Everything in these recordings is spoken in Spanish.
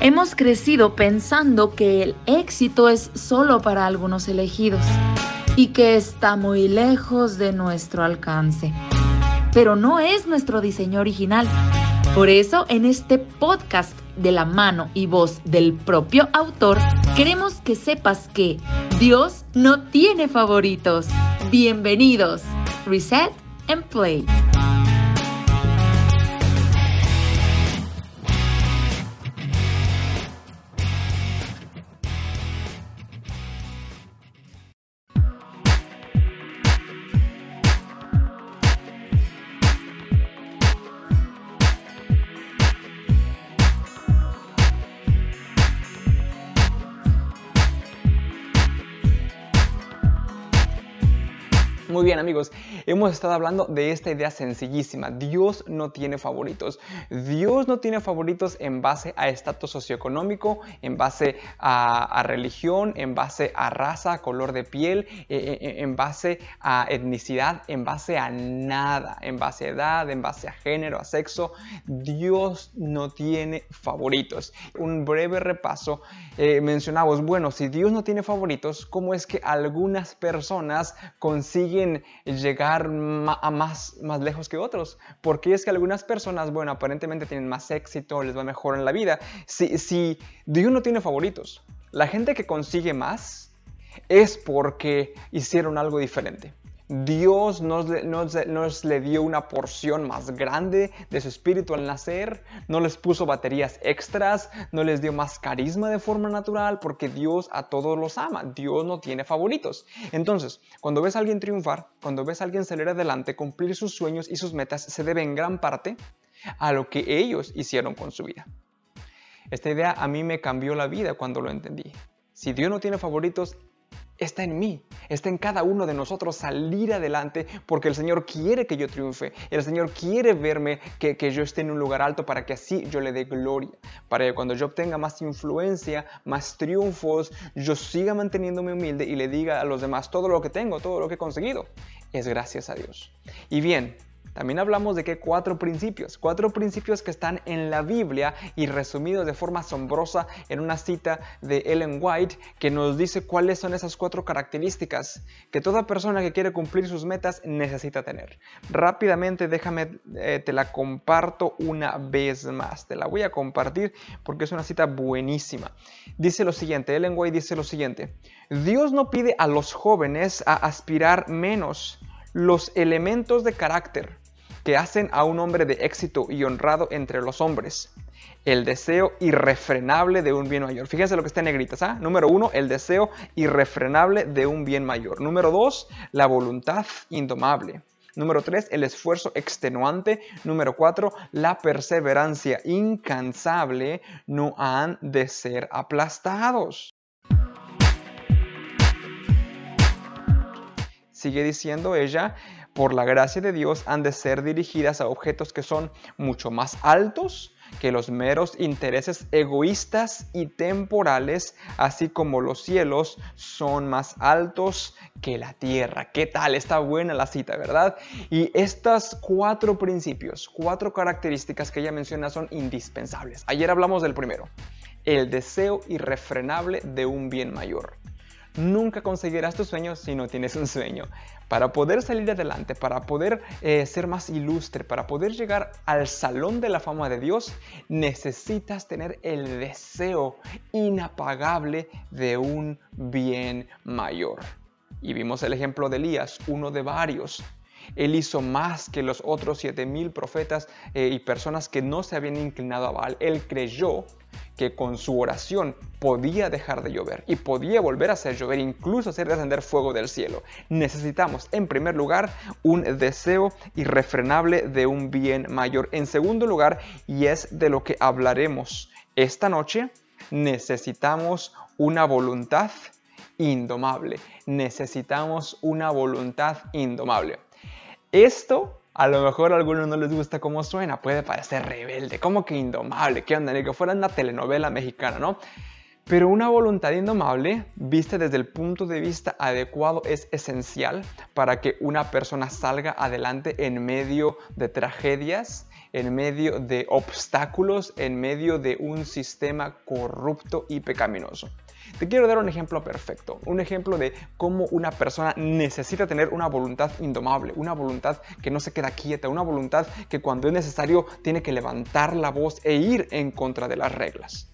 Hemos crecido pensando que el éxito es solo para algunos elegidos y que está muy lejos de nuestro alcance. Pero no es nuestro diseño original. Por eso, en este podcast de la mano y voz del propio autor, queremos que sepas que Dios no tiene favoritos. Bienvenidos. Reset and Play. Amigos, hemos estado hablando de esta idea sencillísima. Dios no tiene favoritos. Dios no tiene favoritos en base a estatus socioeconómico, en base a, religión, en base a raza, color de piel, eh, eh, eh, en base a etnicidad, en base a nada, en base a edad, en base a género, a sexo. Dios no tiene favoritos. Un breve repaso. mencionamos, bueno, si Dios no tiene favoritos, ¿cómo es que algunas personas consiguen llegar a más, más lejos que otros. Porque es que algunas personas, bueno, aparentemente tienen más éxito, les va mejor en la vida. Si, si Dios no tiene favoritos, la gente que consigue más es porque hicieron algo diferente. Dios nos, nos, le dio una porción más grande de su espíritu al nacer, no les puso baterías extras, no les dio más carisma de forma natural, porque Dios a todos los ama, Dios no tiene favoritos. Entonces, cuando ves a alguien triunfar, cuando ves a alguien salir adelante, cumplir sus sueños y sus metas, se debe en gran parte a lo que ellos hicieron con su vida. Esta idea a mí me cambió la vida cuando lo entendí. Si Dios no tiene favoritos, está en mí, está en cada uno de nosotros salir adelante porque el Señor quiere que yo triunfe, el Señor quiere verme que, yo esté en un lugar alto para que así yo le dé gloria, para que cuando yo obtenga más influencia, más triunfos, yo siga manteniéndome humilde y le diga a los demás todo lo que tengo, todo lo que he conseguido, es gracias a Dios. Y bien, también hablamos de que cuatro principios, cuatro principios que están en la Biblia y resumidos de forma asombrosa en una cita de Ellen White que nos dice cuáles son esas cuatro características que toda persona que quiere cumplir sus metas necesita tener. Rápidamente déjame, eh, te la comparto una vez más, te la voy a compartir porque es una cita buenísima. Dice lo siguiente, Ellen White dice lo siguiente, Dios no pide a los jóvenes a aspirar menos los elementos de carácter que hacen a un hombre de éxito y honrado entre los hombres. El deseo irrefrenable de un bien mayor. Fíjense lo que está en negritas. ¿ah? Número uno, el deseo irrefrenable de un bien mayor. Número dos, la voluntad indomable. Número tres, el esfuerzo extenuante. Número cuatro, la perseverancia incansable. No han de ser aplastados. Sigue diciendo ella, por la gracia de Dios han de ser dirigidas a objetos que son mucho más altos que los meros intereses egoístas y temporales, así como los cielos son más altos que la tierra. ¿Qué tal? Está buena la cita, ¿verdad? Y estas cuatro principios, cuatro características que ella menciona son indispensables. Ayer hablamos del primero, el deseo irrefrenable de un bien mayor. Nunca conseguirás tus sueños si no tienes un sueño. Para poder salir adelante, para poder eh, ser más ilustre, para poder llegar al salón de la fama de Dios, necesitas tener el deseo inapagable de un bien mayor. Y vimos el ejemplo de Elías, uno de varios. Él hizo más que los otros 7000 profetas eh, y personas que no se habían inclinado a Baal. Él creyó que con su oración podía dejar de llover y podía volver a hacer llover, incluso hacer descender fuego del cielo. Necesitamos, en primer lugar, un deseo irrefrenable de un bien mayor. En segundo lugar, y es de lo que hablaremos esta noche, necesitamos una voluntad indomable. Necesitamos una voluntad indomable. Esto a lo mejor a algunos no les gusta cómo suena, puede parecer rebelde, como que indomable, que onda, ni que fuera una telenovela mexicana, ¿no? Pero una voluntad indomable, vista desde el punto de vista adecuado, es esencial para que una persona salga adelante en medio de tragedias, en medio de obstáculos, en medio de un sistema corrupto y pecaminoso. Te quiero dar un ejemplo perfecto, un ejemplo de cómo una persona necesita tener una voluntad indomable, una voluntad que no se queda quieta, una voluntad que cuando es necesario tiene que levantar la voz e ir en contra de las reglas.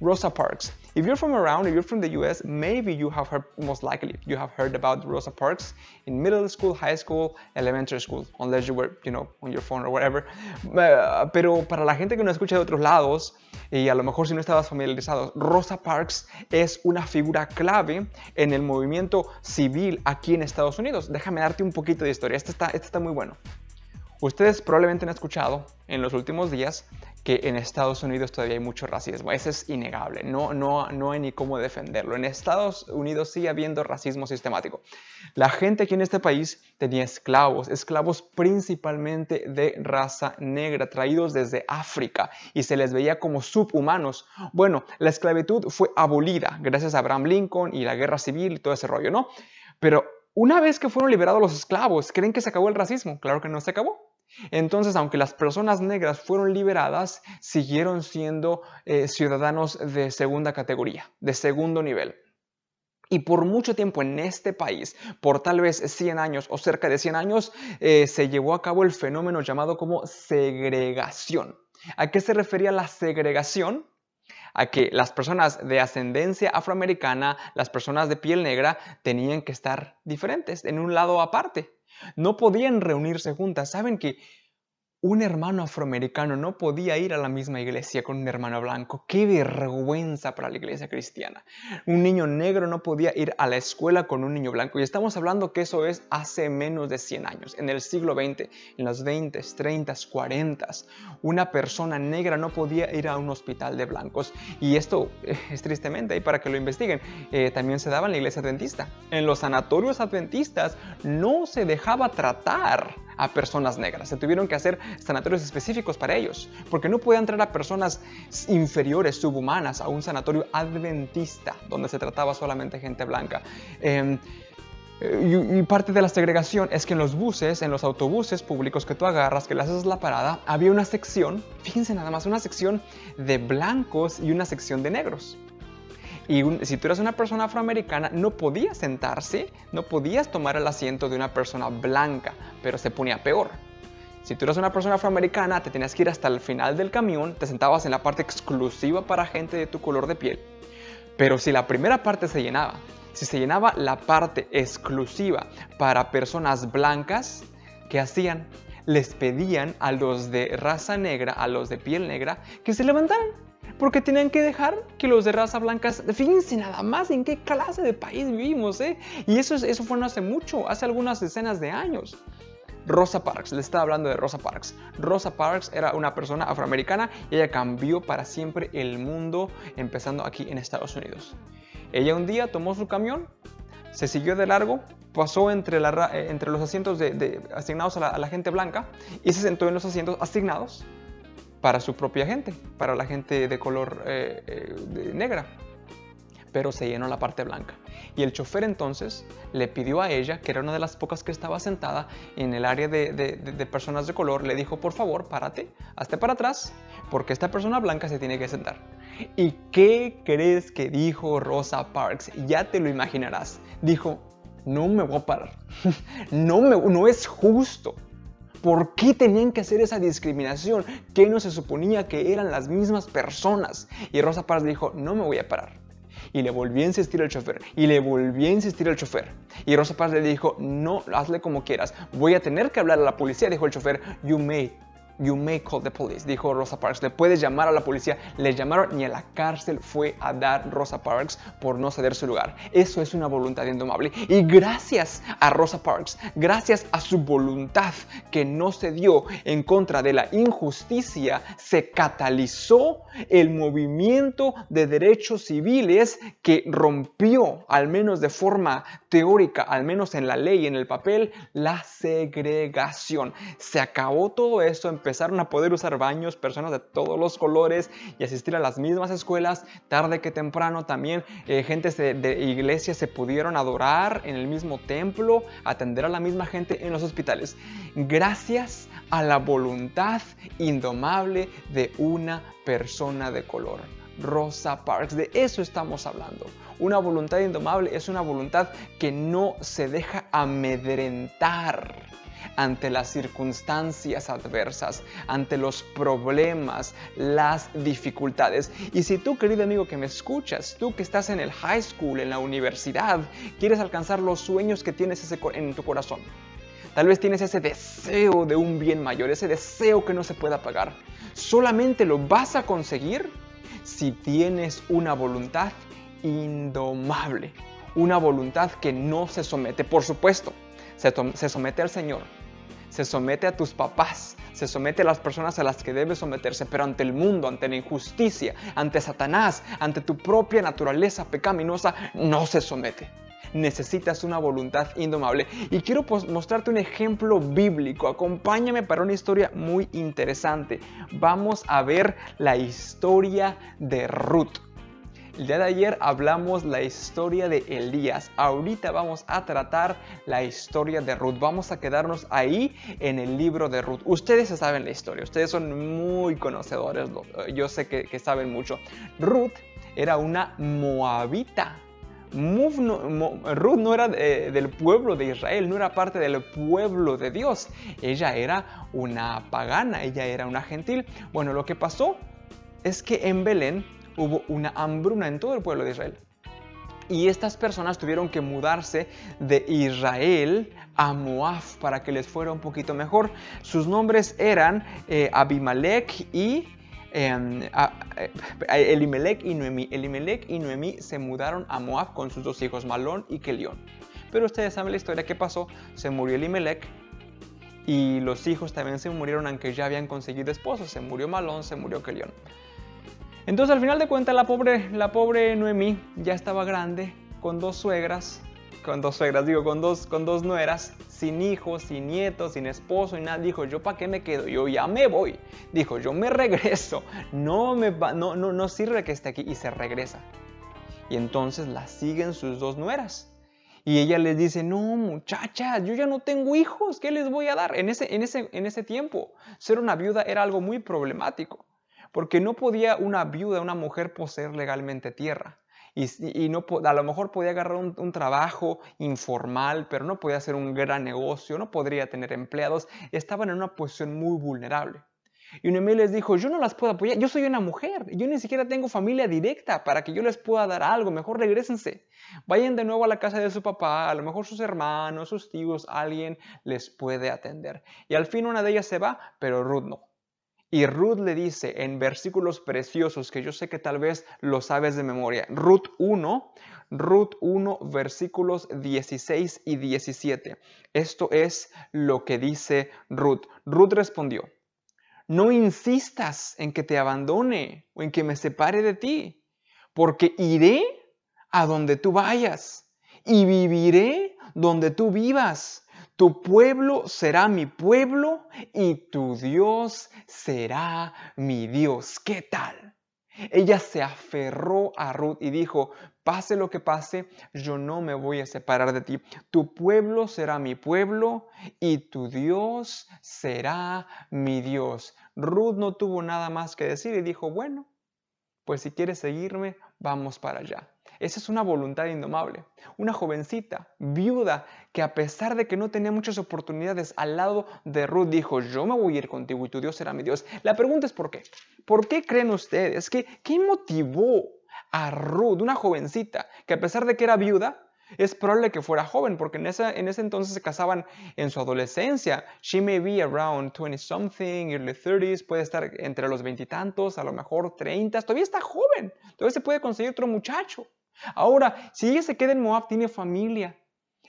Rosa Parks. If you're from around, if you're from the US, maybe you have heard, most likely, you have heard about Rosa Parks in middle school, high school, elementary school, unless you were, you know, on your phone or whatever. Uh, pero para la gente que no escucha de otros lados, y a lo mejor si no estabas familiarizado, Rosa Parks es una figura clave en el movimiento civil aquí en Estados Unidos. Déjame darte un poquito de historia, este está, este está muy bueno. Ustedes probablemente han escuchado en los últimos días que en Estados Unidos todavía hay mucho racismo. Eso es innegable, no, no, no hay ni cómo defenderlo. En Estados Unidos sigue habiendo racismo sistemático. La gente aquí en este país tenía esclavos, esclavos principalmente de raza negra, traídos desde África y se les veía como subhumanos. Bueno, la esclavitud fue abolida gracias a Abraham Lincoln y la guerra civil y todo ese rollo, ¿no? Pero una vez que fueron liberados los esclavos, ¿creen que se acabó el racismo? Claro que no se acabó. Entonces, aunque las personas negras fueron liberadas, siguieron siendo eh, ciudadanos de segunda categoría, de segundo nivel. Y por mucho tiempo en este país, por tal vez 100 años o cerca de 100 años, eh, se llevó a cabo el fenómeno llamado como segregación. ¿A qué se refería la segregación? A que las personas de ascendencia afroamericana, las personas de piel negra, tenían que estar diferentes, en un lado aparte. No podían reunirse juntas. Saben que un hermano afroamericano no podía ir a la misma iglesia con un hermano blanco. Qué vergüenza para la iglesia cristiana. Un niño negro no podía ir a la escuela con un niño blanco. Y estamos hablando que eso es hace menos de 100 años, en el siglo XX, en los 20, 30, 40. Una persona negra no podía ir a un hospital de blancos. Y esto eh, es tristemente, y para que lo investiguen, eh, también se daba en la iglesia adventista. En los sanatorios adventistas no se dejaba tratar a personas negras. Se tuvieron que hacer sanatorios específicos para ellos, porque no podían traer a personas inferiores, subhumanas, a un sanatorio adventista, donde se trataba solamente gente blanca. Em, y, parte de la segregación es que en los buses, en los autobuses públicos que tú agarras, que le haces la parada, había una sección, fíjense nada más, una sección de blancos y una sección de negros. Y si tú eras una persona afroamericana, no podías sentarse, no podías tomar el asiento de una persona blanca, pero se ponía peor. Si tú eras una persona afroamericana, te tenías que ir hasta el final del camión, te sentabas en la parte exclusiva para gente de tu color de piel. Pero si la primera parte se llenaba, si se llenaba la parte exclusiva para personas blancas, ¿qué hacían? Les pedían a los de raza negra, a los de piel negra, que se levantaran porque tenían que dejar que los de raza blanca, fíjense nada más en qué clase de país vivimos, ¿eh? Y eso, eso fue no hace mucho, hace algunas decenas de años. Rosa Parks, le estaba hablando de Rosa Parks. Rosa Parks era una persona afroamericana y ella cambió para siempre el mundo empezando aquí en Estados Unidos. Ella un día tomó su camión, se siguió de largo, pasó entre, la, eh, entre los asientos de, asignados a la gente blanca y se sentó en los asientos asignados para su propia gente, para la gente de color eh, eh, negra. Pero se llenó la parte blanca. Y el chofer entonces le pidió a ella, que era una de las pocas que estaba sentada en el área de, de personas de color, le dijo, por favor, párate, hazte para atrás, porque esta persona blanca se tiene que sentar. ¿Y qué crees que dijo Rosa Parks? Ya te lo imaginarás. Dijo, no me voy a parar. no, me, no es justo. ¿Por qué tenían que hacer esa discriminación? ¿Qué no se suponía que eran las mismas personas? Y Rosa Parks dijo, no me voy a parar. Y le volvió a insistir al chofer. Y le volvió a insistir al chofer. Y Rosa Parks le dijo, no, hazle como quieras. Voy a tener que hablar a la policía, dijo el chofer. You may You may call the police, dijo Rosa Parks. Le puedes llamar a la policía. Le llamaron y a la cárcel fue a dar Rosa Parks por no ceder su lugar. Eso es una voluntad indomable. Y gracias a Rosa Parks, gracias a su voluntad que no se dio en contra de la injusticia, se catalizó el movimiento de derechos civiles que rompió, al menos de forma teórica, al menos en la ley, en el papel, la segregación. Se acabó todo eso, empezaron a poder usar baños, personas de todos los colores y asistir a las mismas escuelas, tarde que temprano también, eh, gentes de, de iglesias se pudieron adorar en el mismo templo, atender a la misma gente en los hospitales. Gracias a la voluntad indomable de una persona de color. Rosa Parks, de eso estamos hablando. Una voluntad indomable es una voluntad que no se deja amedrentar ante las circunstancias adversas, ante los problemas, las dificultades. Y si tú, querido amigo que me escuchas, tú que estás en el high school, en la universidad, quieres alcanzar los sueños que tienes en tu corazón, Tal vez tienes ese deseo de un bien mayor, ese deseo que no se pueda pagar. Solamente lo vas a conseguir si tienes una voluntad indomable, una voluntad que no se somete. Por supuesto, se, somete al Señor, se somete a tus papás, se somete a las personas a las que debe someterse, pero ante el mundo, ante la injusticia, ante Satanás, ante tu propia naturaleza pecaminosa, no se somete necesitas una voluntad indomable. Y quiero pues, mostrarte un ejemplo bíblico. Acompáñame para una historia muy interesante. Vamos a ver la historia de Ruth. El día de ayer hablamos la historia de Elías. Ahorita vamos a tratar la historia de Ruth. Vamos a quedarnos ahí en el libro de Ruth. Ustedes saben la historia. Ustedes son muy conocedores. Yo sé que, que saben mucho. Ruth era una moabita. Ruth no era del pueblo de Israel, no era parte del pueblo de Dios. Ella era una pagana, ella era una gentil. Bueno, lo que pasó es que en Belén hubo una hambruna en todo el pueblo de Israel. Y estas personas tuvieron que mudarse de Israel a Moab para que les fuera un poquito mejor. Sus nombres eran eh, Abimelech y Em, eh, Elimelech y Noemí. Elimelech y Noemí se mudaron a Moab con sus dos hijos, Malón y Kelión. Pero ustedes saben la historia que pasó. Se murió Elimelech y los hijos también se murieron aunque ya habían conseguido esposos. Se murió Malón, se murió Kelión. Entonces al final de cuentas la pobre, la pobre Noemí ya estaba grande, con dos suegras, con dos suegras, digo, con dos, con dos nueras, sin hijos, sin nietos, sin esposo y nada. Dijo, ¿yo para qué me quedo? Yo ya me voy. Dijo, yo me regreso. No, me va, no, no, sirve que esté aquí. Y se regresa. Y entonces la siguen sus dos nueras. Y ella les dice, no muchachas, yo ya no tengo hijos, ¿qué les voy a dar? En ese, en, ese, en ese tiempo, ser una viuda era algo muy problemático, porque no podía una viuda, una mujer, poseer legalmente tierra y, no, a lo mejor podía agarrar un, trabajo informal, pero no podía hacer un gran negocio, no podría tener empleados, estaban en una posición muy vulnerable. Y Noemí les dijo, yo no las puedo apoyar, yo soy una mujer, yo ni siquiera tengo familia directa para que yo les pueda dar algo, mejor regresense. Vayan de nuevo a la casa de su papá, a lo mejor sus hermanos, sus tíos, alguien les puede atender. Y al fin una de ellas se va, pero Ruth no. Y Ruth le dice en versículos preciosos que yo sé que tal vez lo sabes de memoria. Ruth 1, Ruth 1, versículos 16 y 17. Esto es lo que dice Ruth. Ruth respondió, no insistas en que te abandone o en que me separe de ti, porque iré a donde tú vayas y viviré donde tú vivas. Tu pueblo será mi pueblo y tu Dios será mi Dios. ¿Qué tal? Ella se aferró a Ruth y dijo, pase lo que pase, yo no me voy a separar de ti. Tu pueblo será mi pueblo y tu Dios será mi Dios. Ruth no tuvo nada más que decir y dijo, bueno, pues si quieres seguirme, vamos para allá. Esa es una voluntad indomable. Una jovencita, viuda, que a pesar de que no tenía muchas oportunidades al lado de Ruth, dijo, yo me voy a ir contigo y tu Dios será mi Dios. La pregunta es ¿por qué? ¿Por qué creen ustedes? que ¿Qué motivó a Ruth, una jovencita, que a pesar de que era viuda, es probable que fuera joven, porque en ese, en ese entonces se casaban en su adolescencia. She may be around 20 something, early 30s, puede estar entre los veintitantos, a lo mejor 30, todavía está joven, todavía se puede conseguir otro muchacho. Ahora, si ella se queda en Moab, tiene familia.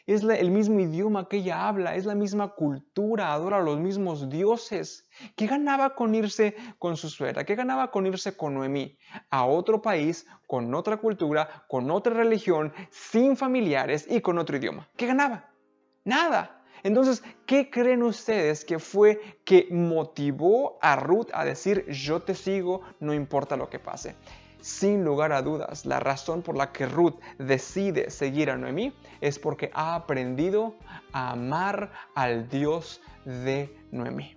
es el mismo idioma que ella habla, es la misma cultura, adora a los mismos dioses. ¿Qué ganaba con irse con su suegra? ¿Qué ganaba con irse con Noemí a otro país, con otra cultura, con otra religión, sin familiares y con otro idioma? ¿Qué ganaba? Nada. Entonces, ¿qué creen ustedes que fue que motivó a Ruth a decir yo te sigo, no importa lo que pase? Sin lugar a dudas, la razón por la que Ruth decide seguir a Noemí es porque ha aprendido a amar al Dios de Noemí.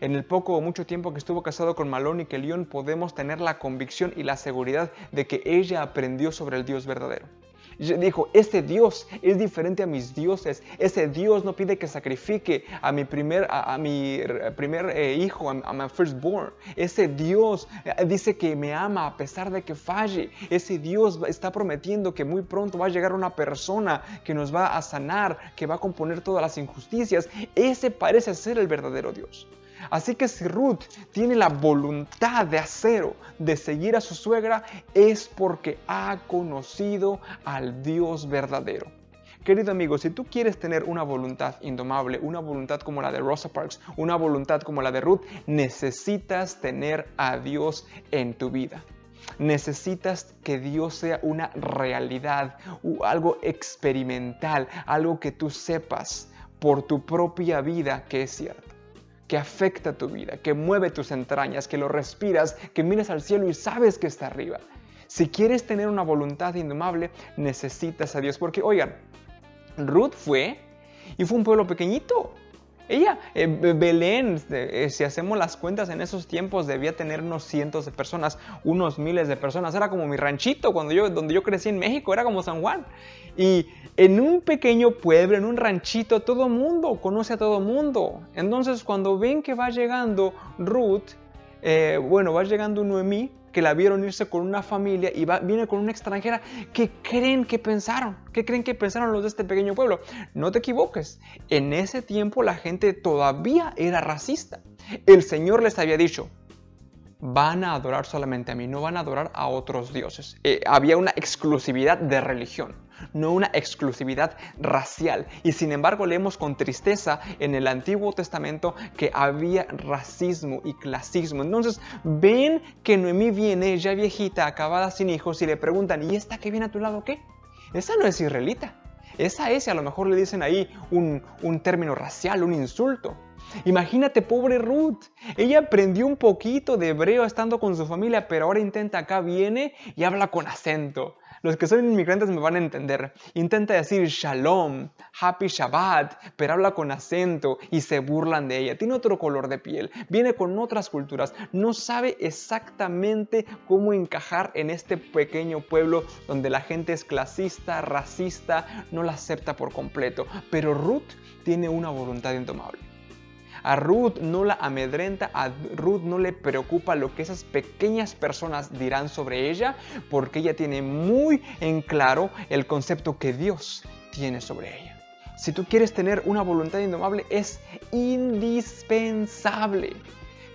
En el poco o mucho tiempo que estuvo casado con Malón y Kelión podemos tener la convicción y la seguridad de que ella aprendió sobre el Dios verdadero dijo, este Dios es diferente a mis dioses. Ese Dios no pide que sacrifique a mi primer, a, mi primer eh, hijo, a, mi firstborn. Ese Dios eh, dice que me ama a pesar de que falle. Ese Dios está prometiendo que muy pronto va a llegar una persona que nos va a sanar, que va a componer todas las injusticias. Ese parece ser el verdadero Dios. Así que si Ruth tiene la voluntad de acero de seguir a su suegra, es porque ha conocido al Dios verdadero. Querido amigo, si tú quieres tener una voluntad indomable, una voluntad como la de Rosa Parks, una voluntad como la de Ruth, necesitas tener a Dios en tu vida. Necesitas que Dios sea una realidad, algo experimental, algo que tú sepas por tu propia vida que es cierto que afecta tu vida, que mueve tus entrañas, que lo respiras, que miras al cielo y sabes que está arriba. Si quieres tener una voluntad indomable, necesitas a Dios. Porque, oigan, Ruth fue y fue un pueblo pequeñito. Ella, eh, Belén, eh, si hacemos las cuentas en esos tiempos, debía tener unos cientos de personas, unos miles de personas. Era como mi ranchito, cuando yo, donde yo crecí en México, era como San Juan. Y en un pequeño pueblo, en un ranchito, todo mundo conoce a todo mundo. Entonces, cuando ven que va llegando Ruth, eh, bueno, va llegando Noemí, que la vieron irse con una familia y viene con una extranjera, ¿qué creen que pensaron? ¿Qué creen que pensaron los de este pequeño pueblo? No te equivoques, en ese tiempo la gente todavía era racista. El Señor les había dicho, van a adorar solamente a mí, no van a adorar a otros dioses. Eh, había una exclusividad de religión, no una exclusividad racial. Y sin embargo leemos con tristeza en el Antiguo Testamento que había racismo y clasismo. Entonces ven que Noemí viene ya viejita, acabada sin hijos, y le preguntan, ¿y esta que viene a tu lado qué? Esa no es israelita. Esa es, a lo mejor le dicen ahí un, un término racial, un insulto. Imagínate, pobre Ruth. Ella aprendió un poquito de hebreo estando con su familia, pero ahora intenta acá, viene y habla con acento. Los que son inmigrantes me van a entender. Intenta decir shalom, happy Shabbat, pero habla con acento y se burlan de ella. Tiene otro color de piel, viene con otras culturas, no sabe exactamente cómo encajar en este pequeño pueblo donde la gente es clasista, racista, no la acepta por completo. Pero Ruth tiene una voluntad indomable. A Ruth no la amedrenta, a Ruth no le preocupa lo que esas pequeñas personas dirán sobre ella, porque ella tiene muy en claro el concepto que Dios tiene sobre ella. Si tú quieres tener una voluntad indomable, es indispensable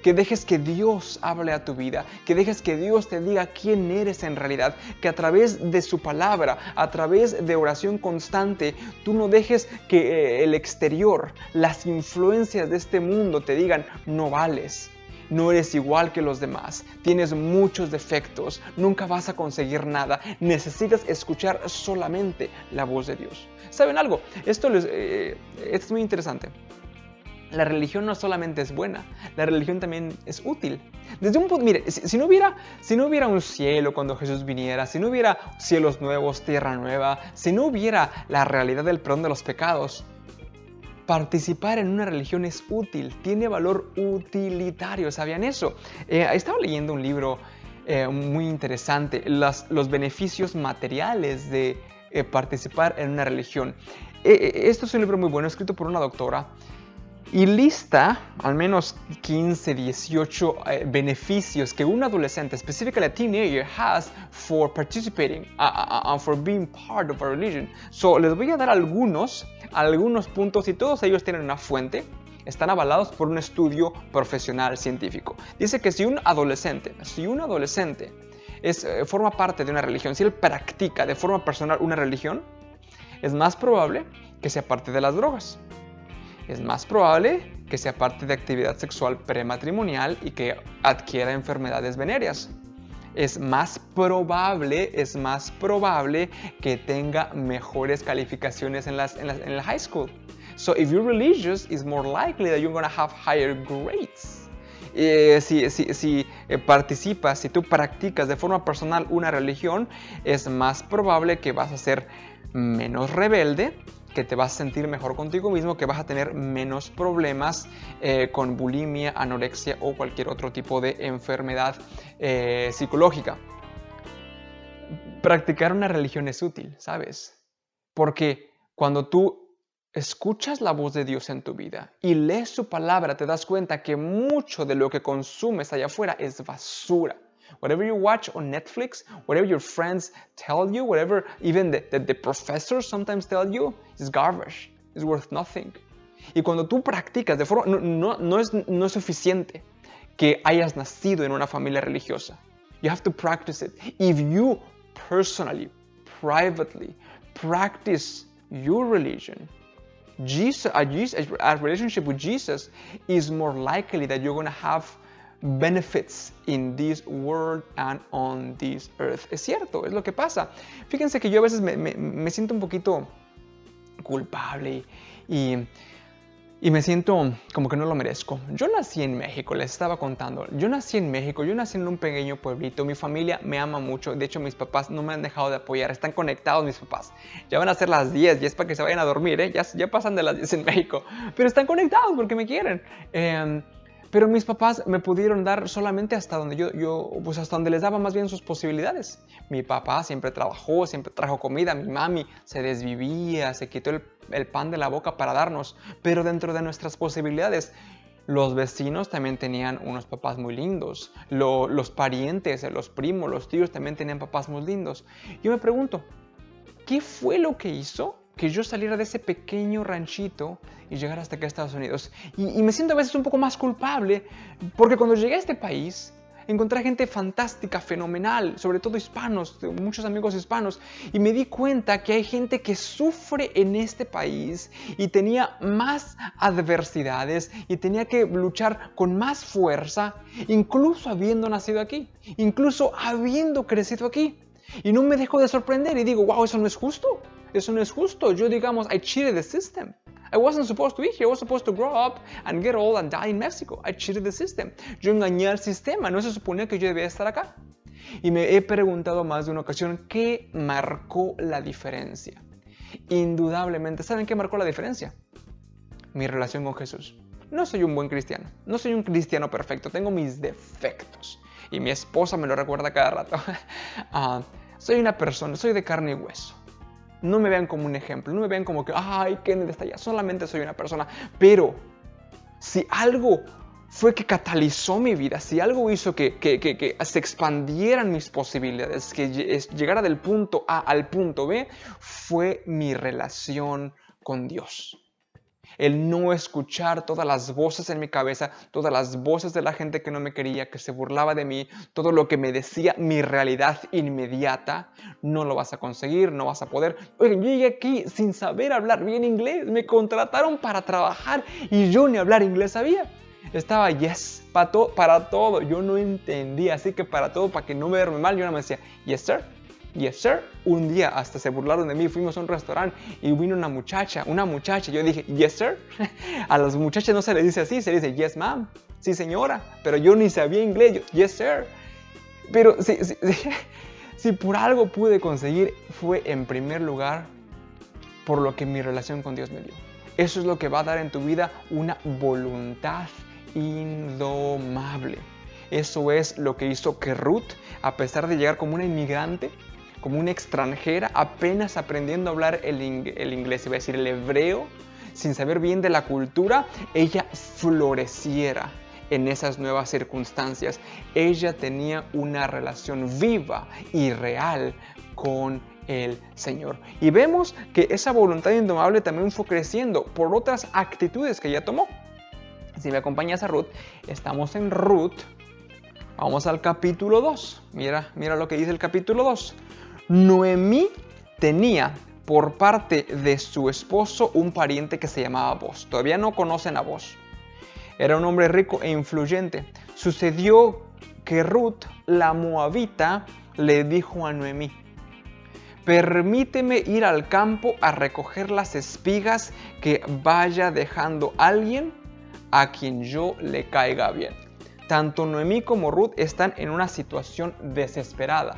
que dejes que Dios hable a tu vida, que dejes que Dios te diga quién eres en realidad, que a través de su palabra, a través de oración constante, tú no dejes que eh, el exterior, las influencias de este mundo te digan no vales. No eres igual que los demás, tienes muchos defectos, nunca vas a conseguir nada, necesitas escuchar solamente la voz de Dios. ¿Saben algo? Esto, eh, esto es muy interesante la religión no solamente es buena, la religión también es útil. Desde un punto, mire, si, no hubiera, si no hubiera un cielo cuando Jesús viniera, si no hubiera cielos nuevos, tierra nueva, si no hubiera la realidad del perdón de los pecados, participar en una religión es útil, tiene valor utilitario, ¿sabían eso? Eh, estaba leyendo un libro eh, muy interesante, los beneficios materiales de eh, participar en una religión. esto es un libro muy bueno, escrito por una doctora y lista al menos 15, 18 eh, beneficios que un adolescente, específicamente a teenager, has for participating and for being part of a religion. So, les voy a dar algunos, algunos puntos y todos ellos tienen una fuente. Están avalados por un estudio profesional científico. Dice que si un adolescente, si un adolescente es, eh, forma parte de una religión, si él practica de forma personal una religión, es más probable que se aparte de las drogas. Es más probable que se aparte de actividad sexual prematrimonial y que adquiera enfermedades venéreas. Es más probable, es más probable que tenga mejores calificaciones en, la high school. So if you're religious, it's more likely that you're going to have higher grades. Eh, si, si, eh, participas, si tú practicas de forma personal una religión, es más probable que vas a ser menos rebelde, que te vas a sentir mejor contigo mismo, que vas a tener menos problemas eh, con bulimia, anorexia o cualquier otro tipo de enfermedad psicológica. Practicar una religión es útil, ¿sabes? Porque cuando tú escuchas la voz de Dios en tu vida y lees su palabra, te das cuenta que mucho de lo que consumes allá afuera es basura. Whatever you watch on Netflix, whatever your friends tell you, whatever even the, the, professors sometimes tell you, is garbage. It's worth nothing. Y cuando tú practicas de forma, no, no, no, es, no es suficiente que hayas nacido en una familia religiosa. You have to practice it. If you personally, privately, practice your religion, Jesus, a, Jesus, a relationship with Jesus is more likely that you're going to have benefits in this world and on this earth. Es cierto, es lo que pasa. Fíjense que yo a veces me, me, me siento un poquito culpable y, y me siento como que no lo merezco. Yo nací en México, les estaba contando. Yo nací en México, yo nací en un pequeño pueblito. Mi familia me ama mucho. De hecho, mis papás no me han dejado de apoyar. Están conectados mis papás. Ya van a ser las 10 y es para que se vayan a dormir, ¿eh? Ya, ya pasan de las 10 en México. Pero están conectados porque me quieren. Eh, pero mis papás me pudieron dar solamente hasta donde yo, yo, pues hasta donde les daba más bien sus posibilidades. Mi papá siempre trabajó, siempre trajo comida, mi mami se desvivía, se quitó el, pan de la boca para darnos, pero dentro de nuestras posibilidades. Los vecinos también tenían unos papás muy lindos. los parientes, los primos, los tíos también tenían papás muy lindos. Yo me pregunto, ¿qué fue lo que hizo que yo saliera de ese pequeño ranchito y llegara hasta acá a Estados Unidos. Y, me siento a veces un poco más culpable porque cuando llegué a este país encontré gente fantástica, fenomenal, sobre todo hispanos, muchos amigos hispanos, y me di cuenta que hay gente que sufre en este país y tenía más adversidades y tenía que luchar con más fuerza, incluso habiendo nacido aquí, incluso habiendo crecido aquí. Y no me dejo de sorprender y digo, wow, eso no es justo. Eso no es justo. Yo, digamos, I cheated the system. I wasn't supposed to be here. I was supposed to grow up and get old and die in Mexico. I cheated the system. Yo engañé al sistema. No se suponía que yo debía estar acá. Y me he preguntado más de una ocasión qué marcó la diferencia. Indudablemente, ¿saben qué marcó la diferencia? Mi relación con Jesús. No soy un buen cristiano. No soy un cristiano perfecto. Tengo mis defectos. Y mi esposa me lo recuerda cada rato. uh, soy una persona, soy de carne y hueso no me vean como un ejemplo, no me vean como que, ay, Kenneth está allá, solamente soy una persona. Pero si algo fue que catalizó mi vida, si algo hizo que, que, que, se expandieran mis posibilidades, que llegara del punto A al punto B, fue mi relación con Dios el no escuchar todas las voces en mi cabeza, todas las voces de la gente que no me quería, que se burlaba de mí, todo lo que me decía mi realidad inmediata, no lo vas a conseguir, no vas a poder. Oigan, yo llegué aquí sin saber hablar bien inglés, me contrataron para trabajar y yo ni hablar inglés sabía. Estaba yes, para, para todo, yo no entendía, así que para todo, para que no me verme mal, yo no me decía, yes sir, Yes, sir. Un día hasta se burlaron de mí. Fuimos a un restaurante y vino una muchacha, una muchacha. Yo dije, yes, sir. A las muchachas no se le dice así, se dice, yes, ma'am. Sí, señora. Pero yo ni sabía inglés. Yo, yes, sir. Pero si, si por algo pude conseguir, fue en primer lugar por lo que mi relación con Dios me dio. Eso es lo que va a dar en tu vida una voluntad indomable. Eso es lo que hizo que Ruth, a pesar de llegar como una inmigrante, como una extranjera, apenas aprendiendo a hablar el, inglés, iba a decir el hebreo, sin saber bien de la cultura, ella floreciera en esas nuevas circunstancias. Ella tenía una relación viva y real con el Señor. Y vemos que esa voluntad indomable también fue creciendo por otras actitudes que ella tomó. Si me acompañas a Ruth, estamos en Ruth. Vamos al capítulo 2. Mira, mira lo que dice el capítulo 2. Noemí tenía por parte de su esposo un pariente que se llamaba Boz. Todavía no conocen a Boz. Era un hombre rico e influyente. Sucedió que Ruth, la moabita, le dijo a Noemí, permíteme ir al campo a recoger las espigas que vaya dejando alguien a quien yo le caiga bien. Tanto Noemí como Ruth están en una situación desesperada.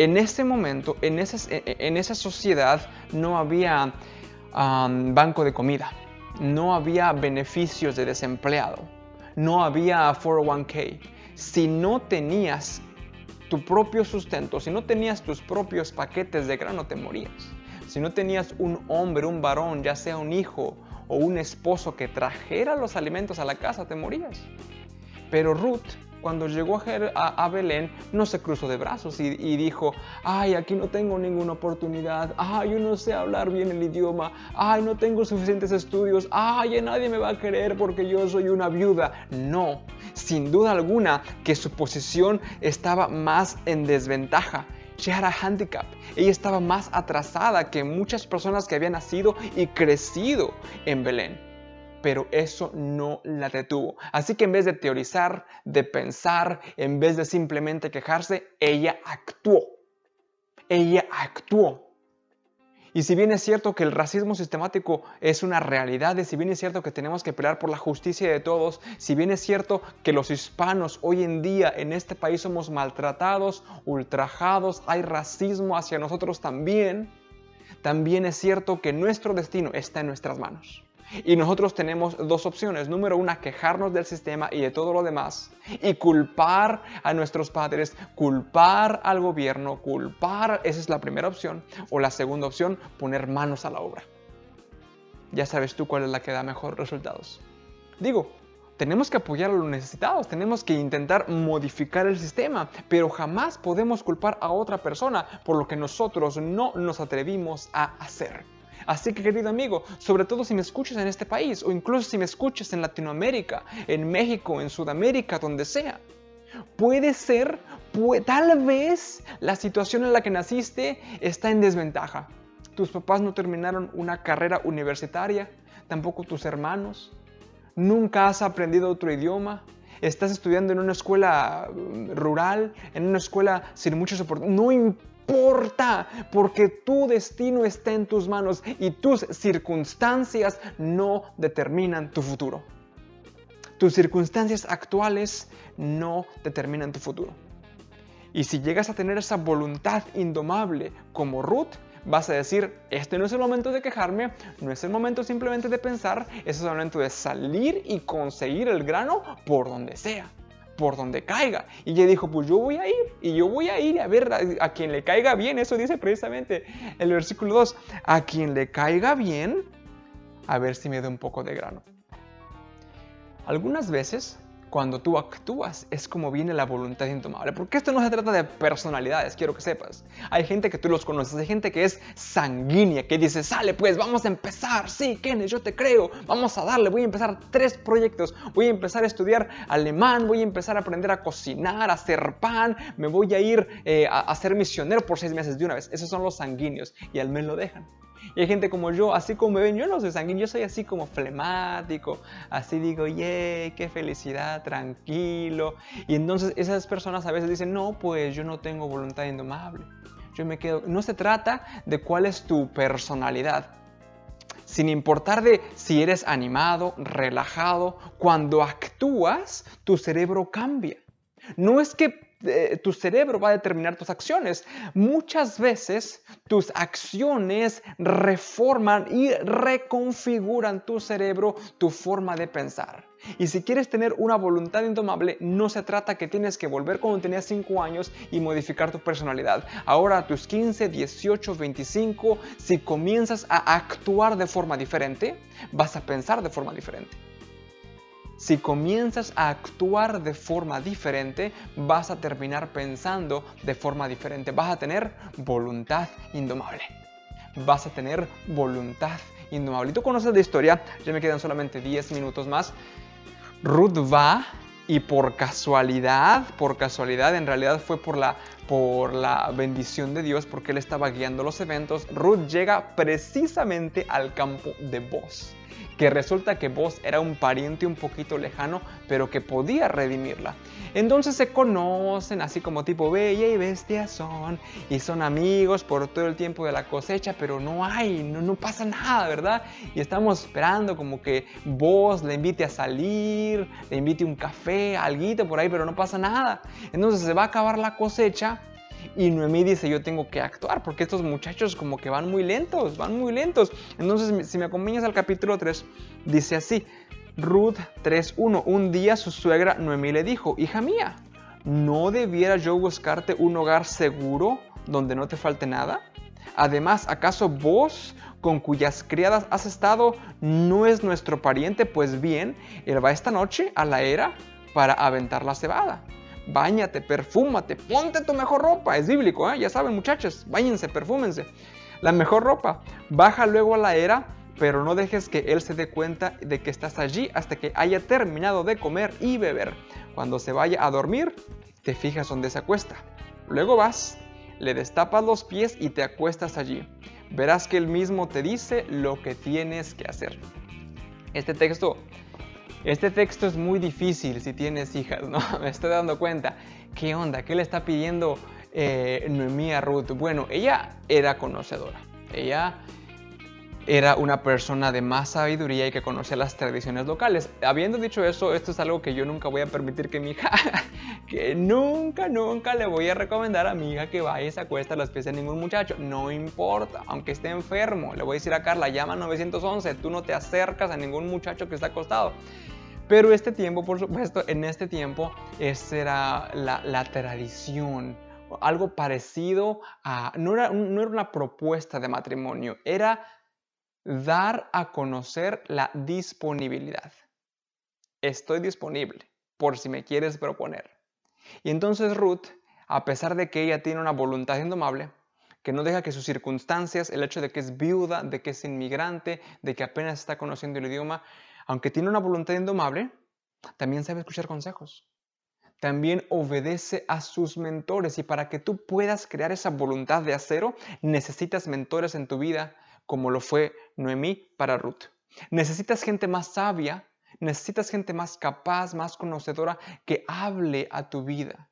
En ese momento, en esa, sociedad, no había banco de comida, no había beneficios de desempleado, no había 401k. Si no tenías tu propio sustento, si no tenías tus propios paquetes de grano, te morías. Si no tenías un hombre, un varón, ya sea un hijo o un esposo que trajera los alimentos a la casa, te morías. Pero Ruth, cuando llegó a, Belén, no se cruzó de brazos y, dijo, ay, aquí no tengo ninguna oportunidad, ay, yo no sé hablar bien el idioma, ay, no tengo suficientes estudios, ay, nadie me va a querer porque yo soy una viuda. No, sin duda alguna que su posición estaba más en desventaja. She had a handicap. Ella estaba más atrasada que muchas personas que habían nacido y crecido en Belén. Pero eso no la detuvo. Así que en vez de teorizar, de pensar, en vez de simplemente quejarse, ella actuó. Ella actuó. Y si bien es cierto que el racismo sistemático es una realidad, y si bien es cierto que tenemos que pelear por la justicia de todos, si bien es cierto que los hispanos hoy en día en este país somos maltratados, ultrajados, hay racismo hacia nosotros también, también es cierto que nuestro destino está en nuestras manos. Y nosotros tenemos dos opciones. Número una, quejarnos del sistema y de todo lo demás. Y culpar a nuestros padres, culpar al gobierno, culpar, esa es la primera opción. O la segunda opción, poner manos a la obra. Ya sabes tú cuál es la que da mejores resultados. Digo, tenemos que apoyar a los necesitados, tenemos que intentar modificar el sistema, pero jamás podemos culpar a otra persona por lo que nosotros no nos atrevimos a hacer. Así que querido amigo, sobre todo si me escuchas en este país o incluso si me escuchas en Latinoamérica, en México, en Sudamérica, donde sea, puede ser, tal vez la situación en la que naciste está en desventaja. Tus papás no terminaron una carrera universitaria, tampoco tus hermanos. Nunca has aprendido otro idioma. Estás estudiando en una escuela mm, rural, en una escuela sin mucho soporte. No importa porque tu destino está en tus manos y tus circunstancias no determinan tu futuro. Tus circunstancias actuales no determinan tu futuro. Y si llegas a tener esa voluntad indomable como Ruth, vas a decir, este no es el momento de quejarme, no es el momento simplemente de pensar, es el momento de salir y conseguir el grano por donde sea por donde caiga. Y ella dijo, pues yo voy a ir, y yo voy a ir a ver a, quien le caiga bien. Eso dice precisamente el versículo 2, a quien le caiga bien, a ver si me da un poco de grano. Algunas veces cuando tú actúas es como viene la voluntad intomable. Porque esto no se trata de personalidades, quiero que sepas. Hay gente que tú los conoces, hay gente que es sanguínea, que dice, sale pues, vamos a empezar. Sí, Kenneth, yo te creo. Vamos a darle, voy a empezar tres proyectos. Voy a empezar a estudiar alemán, voy a empezar a aprender a cocinar, a hacer pan. Me voy a ir eh, a, a ser misionero por seis meses de una vez. Esos son los sanguíneos y al menos lo dejan. Y hay gente como yo, así como me yo no soy sanguíneo, soy así como flemático, así digo, yay, qué felicidad, tranquilo. Y entonces esas personas a veces dicen, no, pues yo no tengo voluntad indomable. Yo me quedo, no se trata de cuál es tu personalidad, sin importar de si eres animado, relajado, cuando actúas, tu cerebro cambia. No es que tu cerebro va a determinar tus acciones. Muchas veces tus acciones reforman y reconfiguran tu cerebro, tu forma de pensar. Y si quieres tener una voluntad indomable, no se trata que tienes que volver cuando tenías 5 años y modificar tu personalidad. Ahora a tus 15, 18, 25, si comienzas a actuar de forma diferente, vas a pensar de forma diferente. Si comienzas a actuar de forma diferente, vas a terminar pensando de forma diferente. Vas a tener voluntad indomable. Vas a tener voluntad indomable. Y tú conoces la historia, ya me quedan solamente 10 minutos más. Ruth va y por casualidad, por casualidad, en realidad fue por la por la bendición de Dios, porque él estaba guiando los eventos, Ruth llega precisamente al campo de Boz que resulta que vos era un pariente un poquito lejano, pero que podía redimirla. Entonces se conocen así como tipo bella y bestia son, y son amigos por todo el tiempo de la cosecha, pero no hay, no, no pasa nada, ¿verdad? Y estamos esperando como que vos le invite a salir, le invite un café, algo por ahí, pero no pasa nada. Entonces se va a acabar la cosecha y Noemí dice, yo tengo que actuar porque estos muchachos como que van muy lentos, van muy lentos. Entonces, si me acompañas al capítulo 3, dice así, Ruth 3.1, un día su suegra Noemí le dijo, hija mía, ¿no debiera yo buscarte un hogar seguro donde no te falte nada? Además, ¿acaso vos con cuyas criadas has estado no es nuestro pariente? Pues bien, él va esta noche a la era para aventar la cebada. Báñate, perfúmate, ponte tu mejor ropa. Es bíblico, ¿eh? ya saben muchachos, báñense, perfúmense. La mejor ropa. Baja luego a la era, pero no dejes que él se dé cuenta de que estás allí hasta que haya terminado de comer y beber. Cuando se vaya a dormir, te fijas donde se acuesta. Luego vas, le destapas los pies y te acuestas allí. Verás que él mismo te dice lo que tienes que hacer. Este texto este texto es muy difícil si tienes hijas, ¿no? Me estoy dando cuenta. ¿Qué onda? ¿Qué le está pidiendo eh, Noemí a Ruth? Bueno, ella era conocedora. Ella era una persona de más sabiduría y que conocía las tradiciones locales. Habiendo dicho eso, esto es algo que yo nunca voy a permitir que mi hija, que nunca, nunca le voy a recomendar a mi hija que vaya y se acueste a las pies de ningún muchacho. No importa, aunque esté enfermo. Le voy a decir a Carla, llama 911, tú no te acercas a ningún muchacho que está acostado. Pero este tiempo, por supuesto, en este tiempo, esa era la, tradición algo parecido a, no era, no era, una propuesta de matrimonio, era dar a conocer la disponibilidad. Estoy disponible por si me quieres proponer. Y entonces Ruth, a pesar de que ella tiene una voluntad indomable, que no deja que sus circunstancias, el hecho de que es viuda, de que es inmigrante, de que apenas está conociendo el idioma, aunque tiene una voluntad indomable, también sabe escuchar consejos. También obedece a sus mentores y para que tú puedas crear esa voluntad de acero, necesitas mentores en tu vida, como lo fue Noemí para Ruth. Necesitas gente más sabia, necesitas gente más capaz, más conocedora que hable a tu vida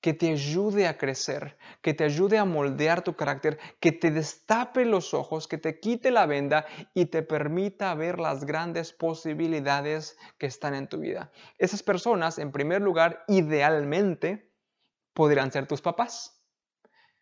que te ayude a crecer, que te ayude a moldear tu carácter, que te destape los ojos, que te quite la venda y te permita ver las grandes posibilidades que están en tu vida. Esas personas, en primer lugar, idealmente, podrían ser tus papás.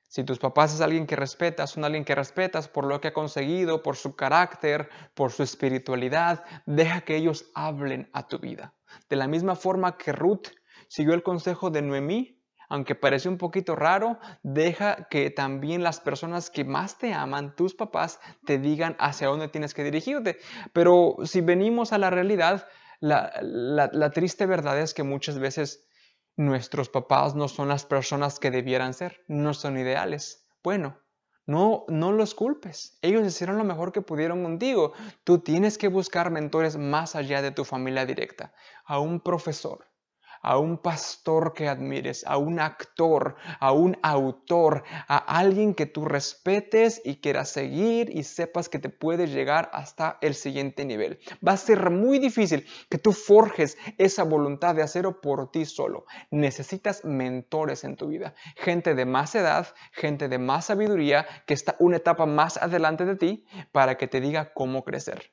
Si tus papás es alguien que respetas, son alguien que respetas por lo que ha conseguido, por su carácter, por su espiritualidad, deja que ellos hablen a tu vida. De la misma forma que Ruth siguió el consejo de Noemí, aunque parece un poquito raro, deja que también las personas que más te aman, tus papás, te digan hacia dónde tienes que dirigirte. Pero si venimos a la realidad, la, triste verdad es que muchas veces nuestros papás no son las personas que debieran ser, no son ideales. Bueno, no, no los culpes. Ellos hicieron lo mejor que pudieron contigo. Tú tienes que buscar mentores más allá de tu familia directa. A un profesor, a un pastor que admires, a un actor, a un autor, a alguien que tú respetes y quieras seguir y sepas que te puede llegar hasta el siguiente nivel. Va a ser muy difícil que tú forjes esa voluntad de acero por ti solo. Necesitas mentores en tu vida, gente de más edad, gente de más sabiduría que está una etapa más adelante de ti para que te diga cómo crecer.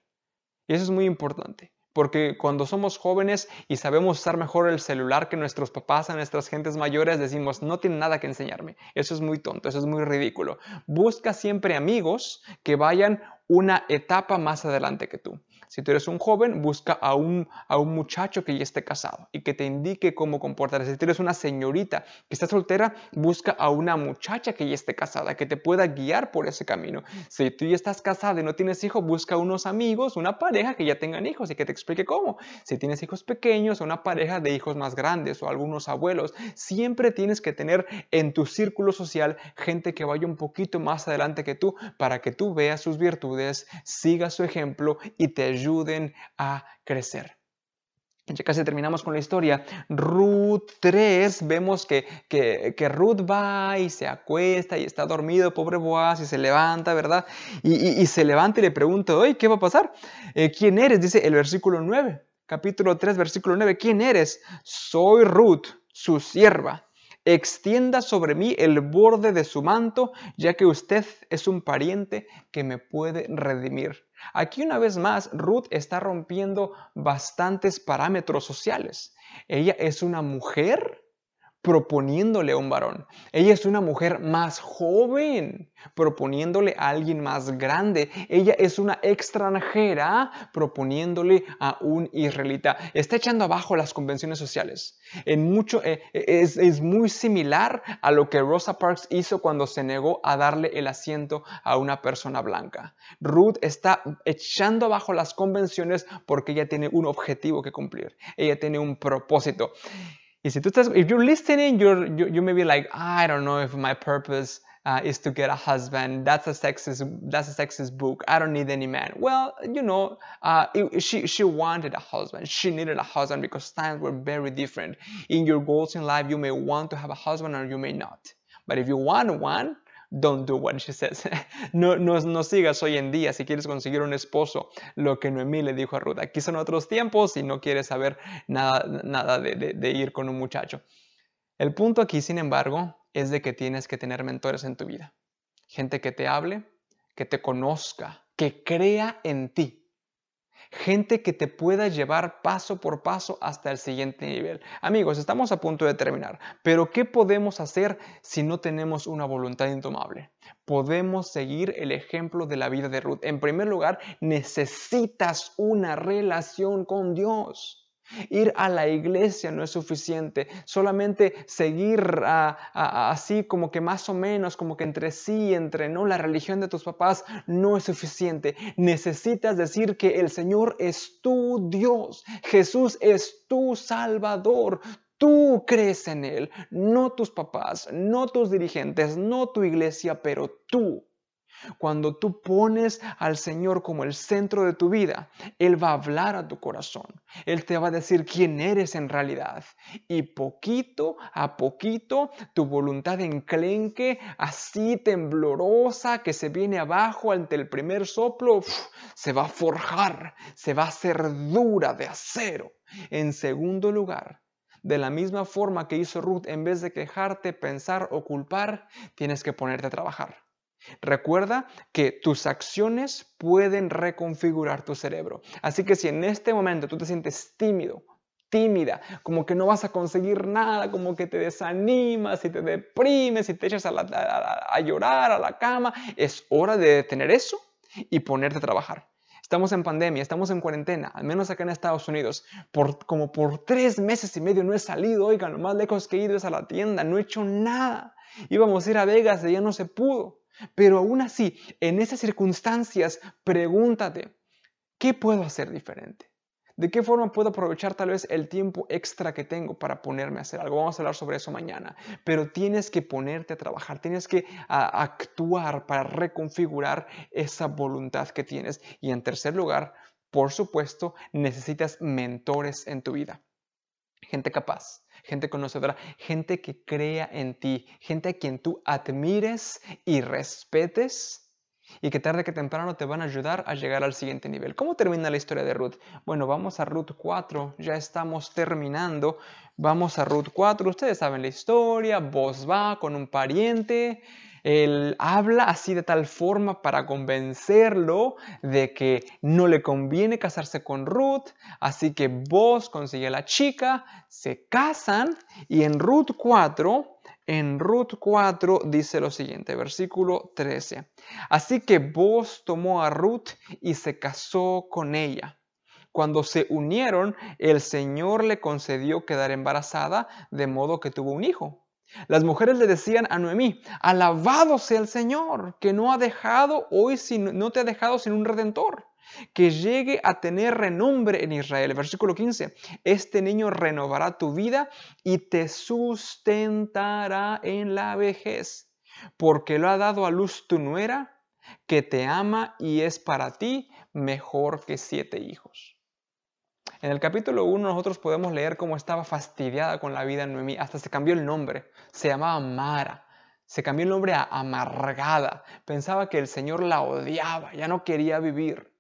Y eso es muy importante. Porque cuando somos jóvenes y sabemos usar mejor el celular que nuestros papás, a nuestras gentes mayores, decimos, no tienen nada que enseñarme. Eso es muy tonto, eso es muy ridículo. Busca siempre amigos que vayan una etapa más adelante que tú. Si tú eres un joven, busca a un, a un muchacho que ya esté casado y que te indique cómo comportarse. Si tú eres una señorita que está soltera, busca a una muchacha que ya esté casada, que te pueda guiar por ese camino. Si tú ya estás casada y no tienes hijos, busca unos amigos, una pareja que ya tengan hijos y que te explique cómo. Si tienes hijos pequeños, una pareja de hijos más grandes o algunos abuelos, siempre tienes que tener en tu círculo social gente que vaya un poquito más adelante que tú para que tú veas sus virtudes, sigas su ejemplo y te ayuden a crecer. Ya casi terminamos con la historia. Ruth 3, vemos que, que, Ruth va y se acuesta y está dormido, pobre Boaz, y se levanta, ¿verdad? Y, se levanta y le pregunta, oye, ¿qué va a pasar? Eh, ¿Quién eres? Dice el versículo 9, capítulo 3, versículo 9, ¿quién eres? Soy Ruth, su sierva. Extienda sobre mí el borde de su manto, ya que usted es un pariente que me puede redimir. Aquí una vez más, Ruth está rompiendo bastantes parámetros sociales. Ella es una mujer proponiéndole a un varón. Ella es una mujer más joven, proponiéndole a alguien más grande. Ella es una extranjera, proponiéndole a un israelita. Está echando abajo las convenciones sociales. Eh, es muy similar a lo que Rosa Parks hizo cuando se negó a darle el asiento a una persona blanca. Ruth está echando abajo las convenciones porque ella tiene un objetivo que cumplir. Ella tiene un propósito. If you're listening, you're, you, you may be like, I don't know if my purpose uh, is to get a husband. That's a sexist, that's a sexist book. I don't need any man. Well, you know, uh, it, she, she wanted a husband. She needed a husband because times were very different. In your goals in life, you may want to have a husband or you may not. But if you want one, don't do what she says. No, no, no, sigas hoy en día si quieres conseguir un esposo, lo que Noemí le dijo a Ruth. Aquí son otros tiempos y no quieres saber nada, nada de, de ir con un muchacho. El punto aquí, sin embargo, es de que tienes que tener mentores en tu vida. Gente que te hable, que te conozca, que crea en ti gente que te pueda llevar paso por paso hasta el siguiente nivel. Amigos, estamos a punto de terminar, pero ¿qué podemos hacer si no tenemos una voluntad intomable? Podemos seguir el ejemplo de la vida de Ruth. En primer lugar, necesitas una relación con Dios. Ir a la iglesia no es suficiente, solamente seguir así como que más o menos, como que entre sí, entre no, la religión de tus papás no es suficiente. Necesitas decir que el Señor es tu Dios, Jesús es tu Salvador, Tú crees en Él, no tus papás, no tus dirigentes, no tu iglesia, pero tú. Cuando tú pones al Señor como el centro de tu vida, Él va a hablar a tu corazón. Él te va a decir quién eres en realidad. Y poquito a poquito tu voluntad enclenque, así temblorosa, que se viene abajo ante el primer soplo, se va a forjar, se va a hacer dura de acero. En segundo lugar, de la misma forma que hizo Ruth, en vez de quejarte, pensar o culpar, tienes que ponerte a trabajar. Recuerda que tus acciones pueden reconfigurar tu cerebro. Así que si en este momento tú te sientes tímido, tímida, como que no vas a conseguir nada, como que te desanimas y te deprimes y te echas a, llorar a la cama, es hora de detener eso y ponerte a trabajar. Estamos en pandemia, estamos en cuarentena, al menos acá en Estados Unidos. Como por tres meses y medio no he salido, oigan, lo más lejos que he ido es a la tienda, no he hecho nada. Íbamos a ir a Vegas y ya no se pudo. Pero aún así, en esas circunstancias, pregúntate, ¿qué puedo hacer diferente? ¿De qué forma puedo aprovechar tal vez el tiempo extra que tengo para ponerme a hacer algo? Vamos a hablar sobre eso mañana. Pero tienes que ponerte a trabajar, tienes que actuar para reconfigurar esa voluntad que tienes. Y en tercer lugar, por supuesto, necesitas mentores en tu vida. Gente capaz, gente conocedora, gente que crea en ti, gente a quien tú admires y respetes y que tarde que temprano te van a ayudar a llegar al siguiente nivel. ¿Cómo termina la historia de Ruth? Bueno, vamos a Ruth 4, ya estamos terminando. Vamos a Ruth 4, ustedes saben la historia, vos va con un pariente, él habla así de tal forma para convencerlo de que no le conviene casarse con Ruth, así que vos consigue a la chica, se casan y en Ruth 4 en Ruth 4 dice lo siguiente, versículo 13. Así que vos tomó a Ruth y se casó con ella. Cuando se unieron, el Señor le concedió quedar embarazada, de modo que tuvo un hijo. Las mujeres le decían a Noemí, alabado sea el Señor, que no ha dejado hoy sin, no te ha dejado sin un redentor, que llegue a tener renombre en Israel. Versículo 15, este niño renovará tu vida y te sustentará en la vejez, porque lo ha dado a luz tu nuera, que te ama y es para ti mejor que siete hijos. En el capítulo 1 nosotros podemos leer cómo estaba fastidiada con la vida Noemí, hasta se cambió el nombre, se llamaba Mara, se cambió el nombre a amargada, pensaba que el Señor la odiaba, ya no quería vivir,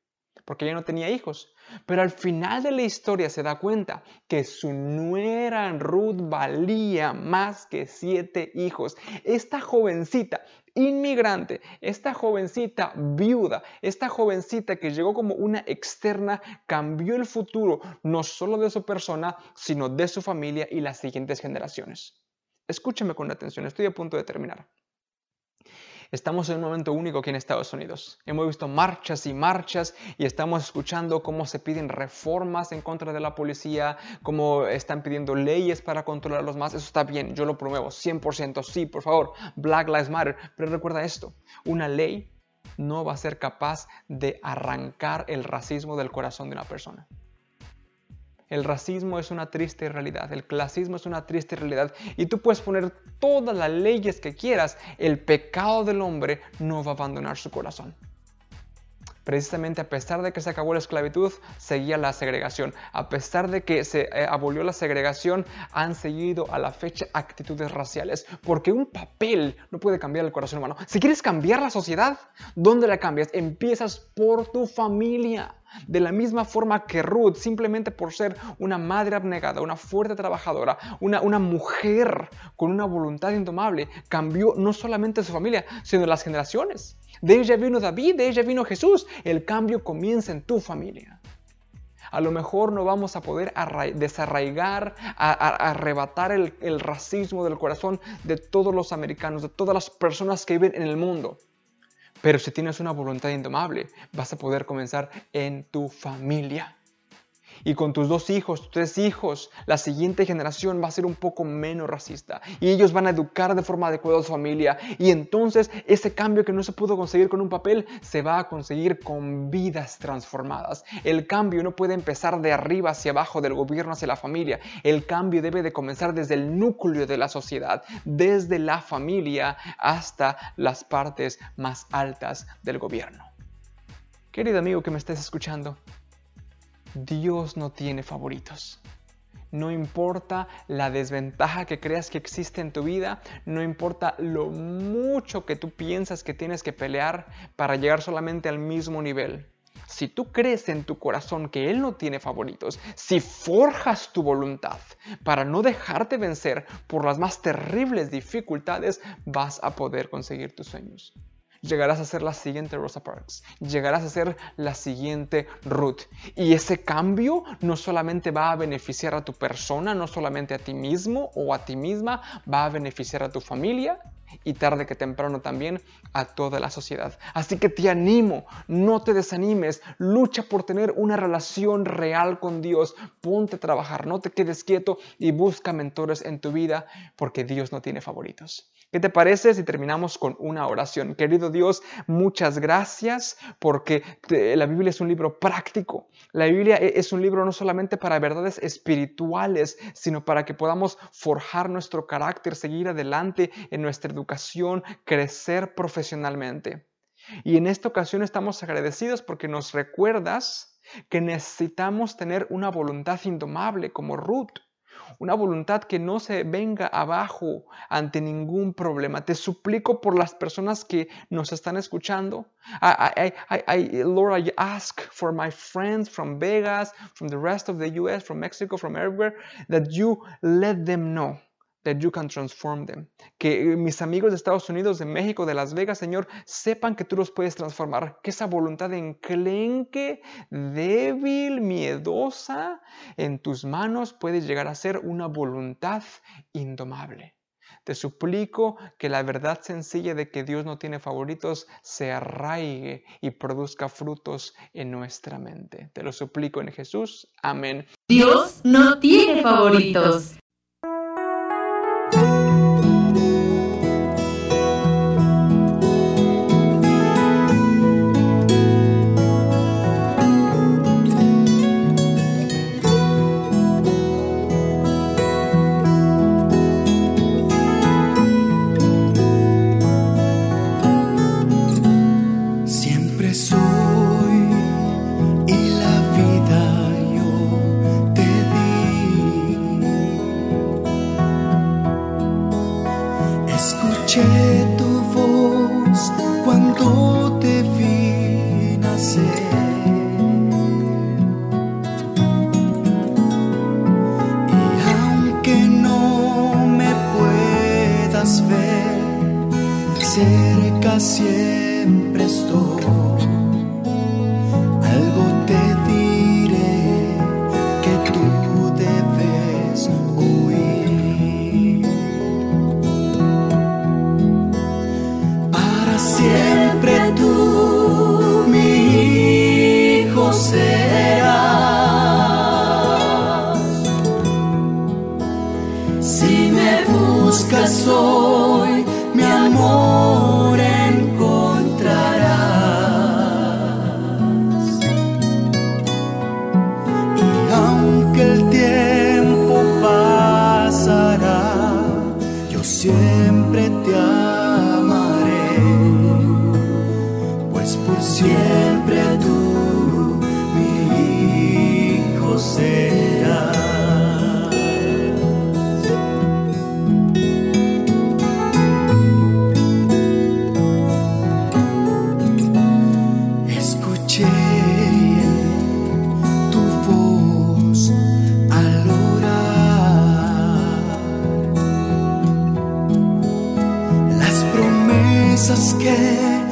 porque ya no tenía hijos. Pero al final de la historia se da cuenta que su nuera Ruth valía más que siete hijos. Esta jovencita inmigrante, esta jovencita viuda, esta jovencita que llegó como una externa, cambió el futuro no solo de su persona, sino de su familia y las siguientes generaciones. Escúchame con atención, estoy a punto de terminar. Estamos en un momento único aquí en Estados Unidos. Hemos visto marchas y marchas y estamos escuchando cómo se piden reformas en contra de la policía, cómo están pidiendo leyes para controlarlos más. Eso está bien, yo lo promuevo 100%. Sí, por favor, Black Lives Matter. Pero recuerda esto, una ley no va a ser capaz de arrancar el racismo del corazón de una persona. El racismo es una triste realidad, el clasismo es una triste realidad y tú puedes poner todas las leyes que quieras, el pecado del hombre no va a abandonar su corazón. Precisamente a pesar de que se acabó la esclavitud, seguía la segregación. A pesar de que se eh, abolió la segregación, han seguido a la fecha actitudes raciales. Porque un papel no puede cambiar el corazón humano. Si quieres cambiar la sociedad, ¿dónde la cambias? Empiezas por tu familia. De la misma forma que Ruth, simplemente por ser una madre abnegada, una fuerte trabajadora, una, una mujer con una voluntad indomable, cambió no solamente su familia, sino las generaciones. De ella vino David, de ella vino Jesús. El cambio comienza en tu familia. A lo mejor no vamos a poder desarraigar, arrebatar el racismo del corazón de todos los americanos, de todas las personas que viven en el mundo. Pero si tienes una voluntad indomable, vas a poder comenzar en tu familia y con tus dos hijos, tus tres hijos, la siguiente generación va a ser un poco menos racista y ellos van a educar de forma adecuada a su familia y entonces ese cambio que no se pudo conseguir con un papel se va a conseguir con vidas transformadas. El cambio no puede empezar de arriba hacia abajo, del gobierno hacia la familia. El cambio debe de comenzar desde el núcleo de la sociedad, desde la familia hasta las partes más altas del gobierno. Querido amigo que me estés escuchando, Dios no tiene favoritos. No importa la desventaja que creas que existe en tu vida, no importa lo mucho que tú piensas que tienes que pelear para llegar solamente al mismo nivel. Si tú crees en tu corazón que Él no tiene favoritos, si forjas tu voluntad para no dejarte vencer por las más terribles dificultades, vas a poder conseguir tus sueños llegarás a ser la siguiente Rosa Parks, llegarás a ser la siguiente Ruth. Y ese cambio no solamente va a beneficiar a tu persona, no solamente a ti mismo o a ti misma, va a beneficiar a tu familia y tarde que temprano también a toda la sociedad. Así que te animo, no te desanimes, lucha por tener una relación real con Dios, ponte a trabajar, no te quedes quieto y busca mentores en tu vida porque Dios no tiene favoritos. ¿Qué te parece si terminamos con una oración? Querido Dios, muchas gracias porque la Biblia es un libro práctico. La Biblia e, es un libro no solamente para verdades espirituales, sino para que podamos forjar nuestro carácter, seguir adelante en nuestra educación, crecer profesionalmente. Y en esta ocasión estamos agradecidos porque nos recuerdas que necesitamos tener una voluntad indomable como Ruth una voluntad que no se venga abajo ante ningún problema. Te suplico por las personas que nos están escuchando. I, I, Lord, I ask for my friends from Vegas, from the rest of the US, from Mexico, from everywhere, that you let them know that you can transform them. Que eh, mis amigos de Estados Unidos, de México, de Las Vegas, Señor, sepan que tú los puedes transformar. Que esa voluntad enclenque, débil, miedosa, en tus manos puede llegar a ser una voluntad indomable. Te suplico que la verdad sencilla de que Dios no tiene favoritos se arraigue y produzca frutos en nuestra mente. Te lo suplico en Jesús. Amén. Dios no tiene favoritos. chết forças quer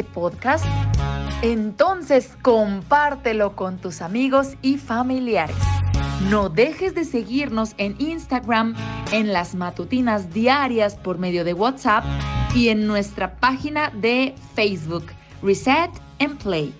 Este podcast, entonces compártelo con tus amigos y familiares. No dejes de seguirnos en Instagram, en las matutinas diarias por medio de WhatsApp y en nuestra página de Facebook, Reset and Play.